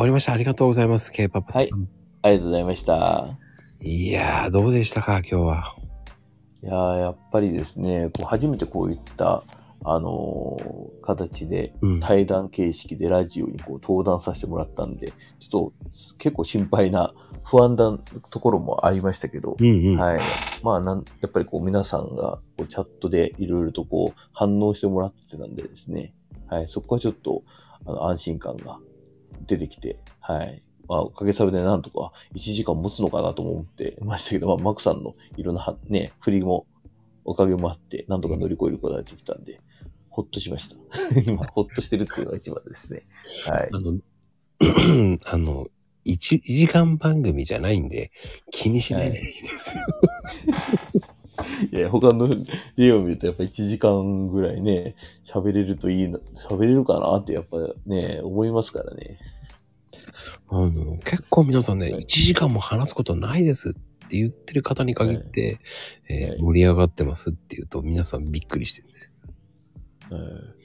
わりました。ありがとうございます。K-POP さん。はいありがとうございました。いやー、どうでしたか、今日は。いやーやっぱりですね、こう初めてこういった、あのー形でうん。対談形式でラジオにこう登壇させてもらったんで、ちょっと結構心配な、不安なところもありましたけど、うんうん。はい。まあなん、やっぱりこう皆さんがこうチャットでいろいろとこう反応してもらってたんでですね、はい。そこはちょっとあの安心感が出てきて、はい。まあ、おかげさまでなんとか1時間持つのかなとも思ってましたけど、まあ、マクさんのいろんなはね、振りもおかげもあって、なんとか乗り越えることができたんで、ほっとしました。今、ほっとしてるっていうのが一番ですね。はい。あの、あの、一一時間番組じゃないんで、気にしないでいいですよ。いや、他の例を見ると、やっぱ1時間ぐらいね、喋れるといいな、喋れるかなってやっぱね、思いますからね。あの、結構皆さんね、はい1時間も話すことないですって言ってる方に限って、えーはい盛り上がってますって言うと皆さんびっくりしてるんですよ。はい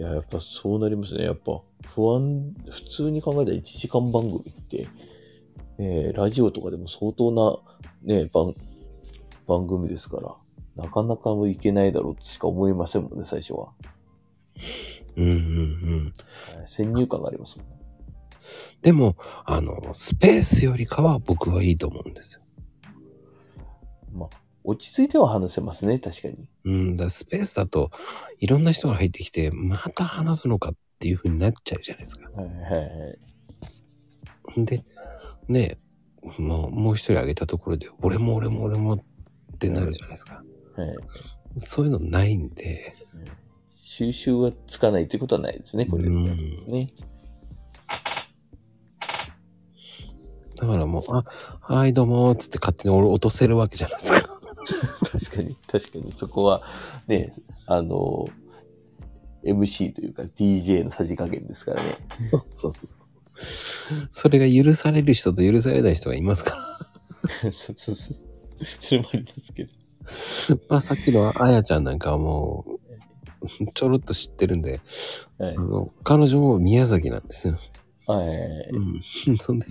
いや、やっぱそうなりますね。やっぱ不安、普通に考えたら1時間番組って、ね、ラジオとかでも相当な、ね、番、番組ですから、なかなかいけないだろうとしか思いませんもんね、最初は。うんうんうん。はい先入観がありますもんね。でも、あの、スペースよりかは僕はいいと思うんですよ。まあ、落ち着いては話せますね、確かに。うん、だスペースだと、いろんな人が入ってきて、また話すのかっていう風になっちゃうじゃないですか。はいはいはい。で、ねもう、もう一人挙げたところで、俺も俺も俺もってなるじゃないですか。はいそういうのないんで、収集はつかないということはないですね、これ。うんだからもう、あ、はいどうもつって勝手に俺落とせるわけじゃないですか。確かに、確かに、そこは、ね、あの、MC というか DJ のさじ加減ですからね。そうそうそう。それが許される人と許されない人がいますから。そうそうそう。それもありますけど。まあさっきのあやちゃんなんかはもう、ちょろっと知ってるんで、はいあ。の、彼女も宮崎なんですよ。はい。うん。そんで、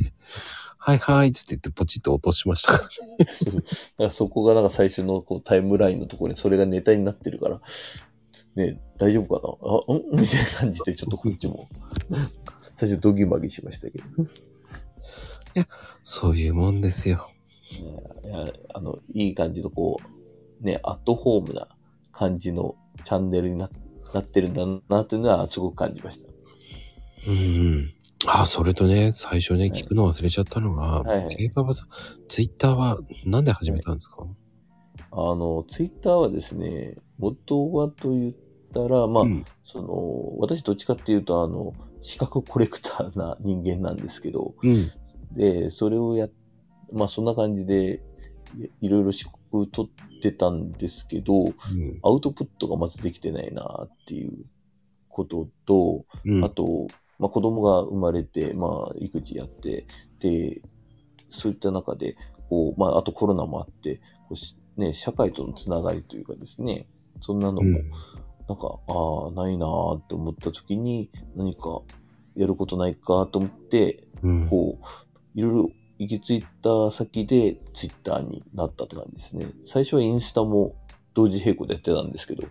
はいはいっつって言ってポチッと落としましたから。そ うだからそこがなんか最初のこうタイムラインのところにそれがネタになってるから、ね、大丈夫かな？あ、ん？みたいな感じでちょっとこっちも、最初ドギマギしましたけど。そういうもんですよ。いや、あの、いい感じのこう、ね、アットホームな感じのチャンネルにななってるんだなっていうのはすごく感じました。うんうん。あ、それとね、最初ね、はい聞くの忘れちゃったのが、はいはいケイパパさん、ツイッターはなんで始めたんですか、あの、ツイッターはですね、元はと言ったら、まあ、うん。その、私どっちかっていうと、あの、資格コレクターな人間なんですけど、うん。で、それをやっ、まあそんな感じで、いいろいろ資格取ってたんですけど、うん。アウトプットがまずできてないなっていうことと、うん。あと、まあ子供が生まれて、まあ育児やって、で、そういった中で、こう、まああとコロナもあって、こうしね、社会とのつながりというかですね、そんなのも、うんなんか、ああ、ないなーって思った時に、何かやることないかと思って、うん。こう、いろいろ行き着いた先でツイッターになったって感じですね。最初はインスタも同時並行でやってたんですけど、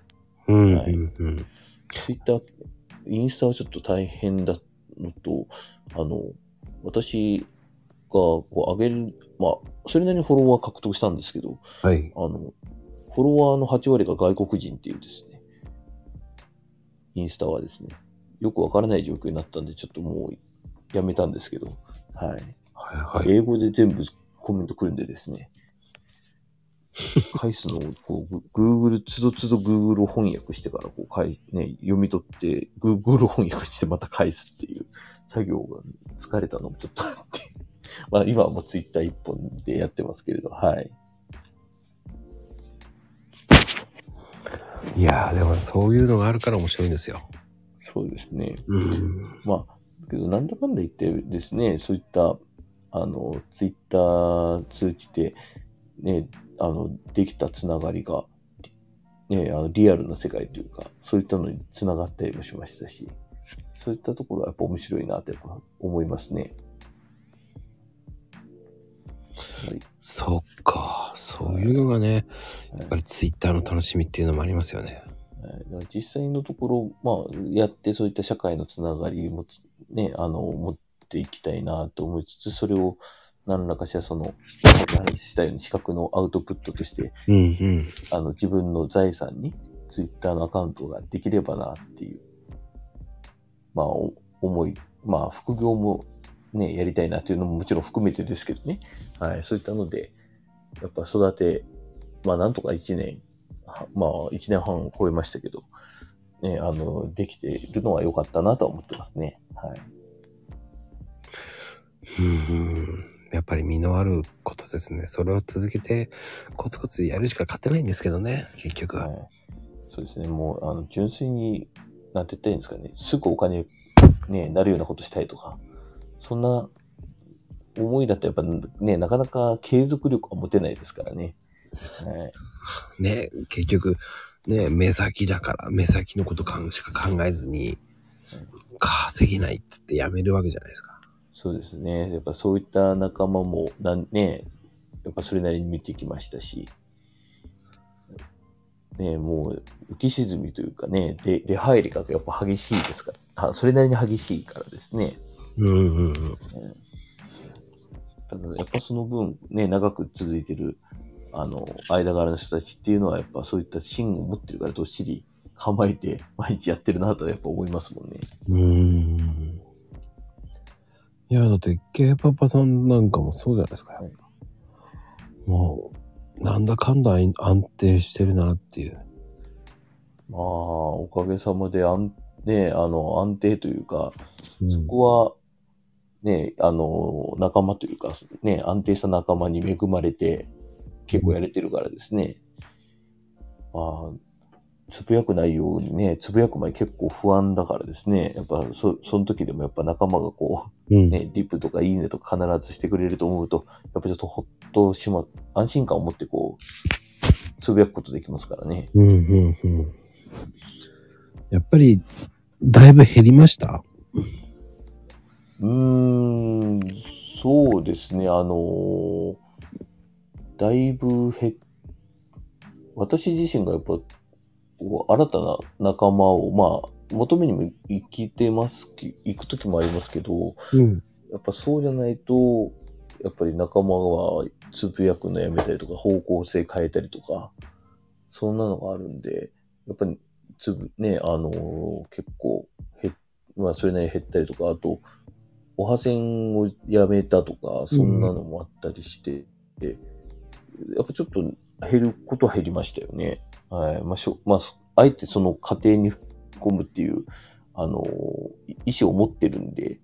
うん。はいうん。うん。ツイッター、インスタはちょっと大変だのと、あの、私がこう上げる、まあ、それなりにフォロワー獲得したんですけど、はい。あの、フォロワーの8割が外国人っていうですね、インスタはですね、よくわからない状況になったんで、ちょっともうやめたんですけど、はい。はいはい。英語で全部コメント来るんでですね、返すのをこう、グ Google、つどつど Google 翻訳してからこう返、ね、読み取って、Google 翻訳してまた返すっていう作業が疲れたのもちょっとあって、まあ今はもう Twitter 一本でやってますけれど、はい。いやー、でもそういうのがあるから面白いんですよ。そうですね。うん。まあ、けどなんだかんだ言ってですね、そういった、あの、ツイッター通じて、ね、あの、できたつながりが、ね、あのリアルな世界というか、そういったのにつながったりもしましたし、そういったところはやっぱ面白いなって思いますね。はいそっか。そういうのがね、やっぱりツイッターの楽しみっていうのもありますよね。はい実際のところ、まあ、やってそういった社会のつながりもつ、ね、あの、持っていきたいなと思いつつ、それを何らかしらその、話したように資格のアウトプットとして、うんうん。あの、自分の財産にツイッターのアカウントができればなっていう、まあ、お思い、まあ、副業もね、やりたいなっていうのももちろん含めてですけどね。はい、そういったので、やっぱ育て、まあ、なんとか1年、はまあ、1年半超えましたけど、ね、あの、できているのは良かったなとは思ってますね。はい。やっぱり身のあることですね。それを続けて、コツコツやるしか勝てないんですけどね、結局は。はい、そうですね、もう、あの、純粋に、なんて言ったらいいんですかね、すぐお金、ね、なるようなことしたいとか、そんな思いだとやっぱね、なかなか継続力は持てないですからね。はい。ね、結局、ね、目先だから、目先のことかしか考えずに、稼げないっつってやめるわけじゃないですか。そうですね。やっぱそういった仲間も、なんね、やっぱそれなりに見てきましたし、ね、もう浮き沈みというかね、出出入りがやっぱ激しいですから、あそれなりに激しいからですね。うんうんうん。ただ、やっぱその分、ね、長く続いてる、あの、間柄の人たちっていうのは、やっぱそういった芯を持ってるから、どっしり構えて、毎日やってるなとやっぱ思いますもんね。うーん。いや、だって、K パパさんなんかもそうじゃないですか。はいもう、なんだかんだ安安定してるなっていう。まあ、おかげさまで、あん、ね、あの、安定というか、うんそこは、ね、あの、仲間というか、ね、安定した仲間に恵まれて、結構やれてるからですね。まあ、つぶやくないようにね、つぶやく前結構不安だからですね。やっぱ、そ、その時でもやっぱ仲間がこうん。う、ね、リップとかいいねとか必ずしてくれると思うと、やっぱちょっとほっとしま、安心感を持ってこう、つぶやくことできますからね。うん、うん、うん。やっぱり、だいぶ減りました？うーん、そうですね、あのーだいぶへ、私自身がやっぱ、こう新たな仲間を、まあ、求めにも生きてますき、行くときもありますけど、うん。やっぱそうじゃないと、やっぱり仲間はつぶやくのやめたりとか、方向性変えたりとか、そんなのがあるんで、やっぱりつぶ、ね、あのー結構、へ、まあそれなりに減ったりとか、あと、おは線をやめたとか、そんなのもあったりして、でやっぱちょっと減ることは減りましたよね。はい。まあ、しょ、まあ、あえてその過程に含むっていう、あのー意思を持ってるんで、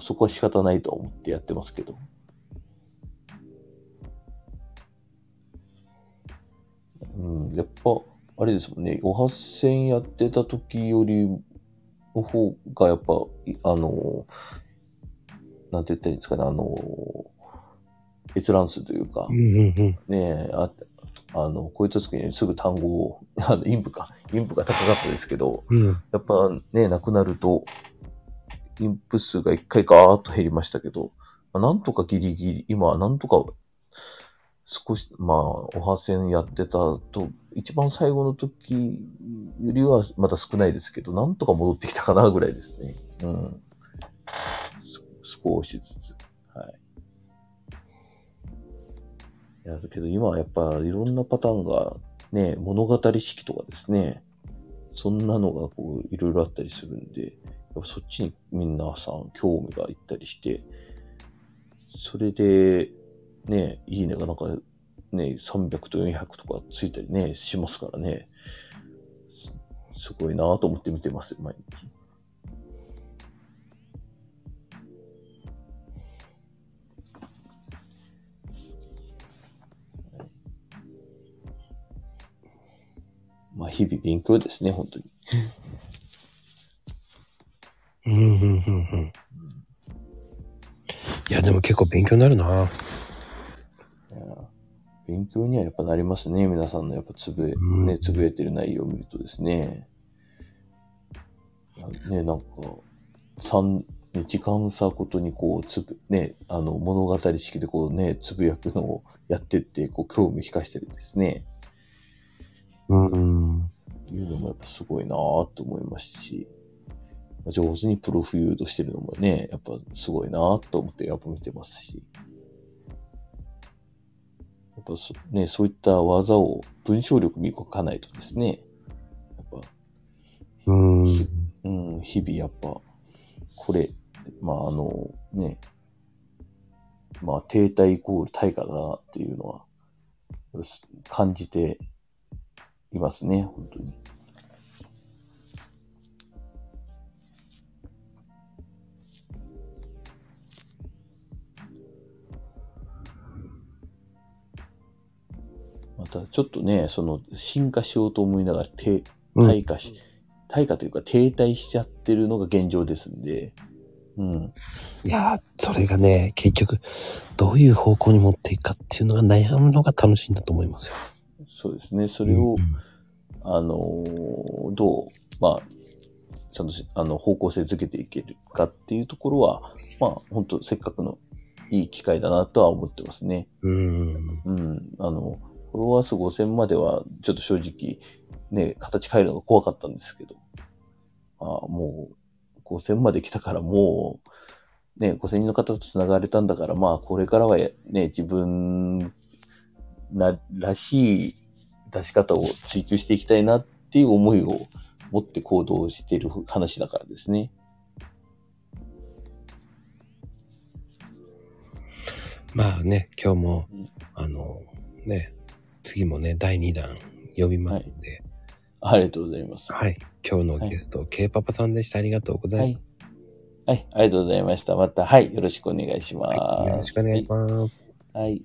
そこは仕方ないとは思ってやってますけど。うん、やっぱ、あれですもんね、お発線やってた時よりの方が、やっぱ、いあの、なんて言ったらいいんですかね、あの、閲覧数というか、うん、うん、うん。ねえ、ああの、こういった時にすぐ単語を、あの、インプか、インプが高かったですけど、うん。やっぱね、なくなると、インプ数が一回ガーッと減りましたけど、まあなんとかギリギリ、今はなんとか少し、まあ、おは線やってたと、一番最後の時よりはまた少ないですけど、なんとか戻ってきたかなぐらいですね。うん。す少しずつ。や、だけど今はやっぱいろんなパターンがね、物語式とかですね、そんなのがこういろいろあったりするんで、やっぱそっちに皆さん興味がいったりして、それで、ね、いいねがなんかね、300と400とかついたりね、しますからね、すごいなぁと思って見てます、毎日。日々勉強ですね、本当に。うん、うん、うん、うん。いや、でも結構勉強になるな。勉強にはやっぱなりますね。皆さんのやっぱつぶえ、うんね、つぶえてる内容を見るとですね。ね、なんか、三ね時間差ごとにこう、つぶ、ね、あの、物語式でこうね、つぶやくのをやってって、こう、興味引かしてるんですね。うん。いうのもやっぱすごいなぁと思いますし、上手にプロフィードしてるのもね、やっぱすごいなぁと思ってやっぱ見てますし。やっぱそ,、ね、そういった技を文章力磨かないとですね、やっぱ、うん。うん、日々やっぱ、これ、まああのね、まあ停滞イコール対価だなっていうのは、感じていますね、本当に。またちょっとね、その進化しようと思いながら低うん退化し、退化というか停滞しちゃってるのが現状ですんで、うん。いやー、それがね、結局、どういう方向に持っていくかっていうのが悩むのが楽しいんだと思いますよ。そうですね。それを、うんあのーどう、まあ、ちゃんとしあの方向性づけていけるかっていうところは、まあ、本当せっかくのいい機会だなとは思ってますね。うん。うん。あの、フォロワー数5000までは、ちょっと正直、ね、形変えるのが怖かったんですけど、あもう、5000まで来たからもう、ね、5000人の方と繋がれたんだから、まあ、これからはね、自分な、らしい出し方を追求していきたいなっていう思いを持って行動している話だからですね。まあね、今日もうん、あの、ね、次もね、第2弾呼びますんで、ありがとうございます。はい。今日のゲスト、K パパさんでした。ありがとうございます。はい、ありがとうございました。また、はい、よろしくお願いします。はいよろしくお願いします。はい。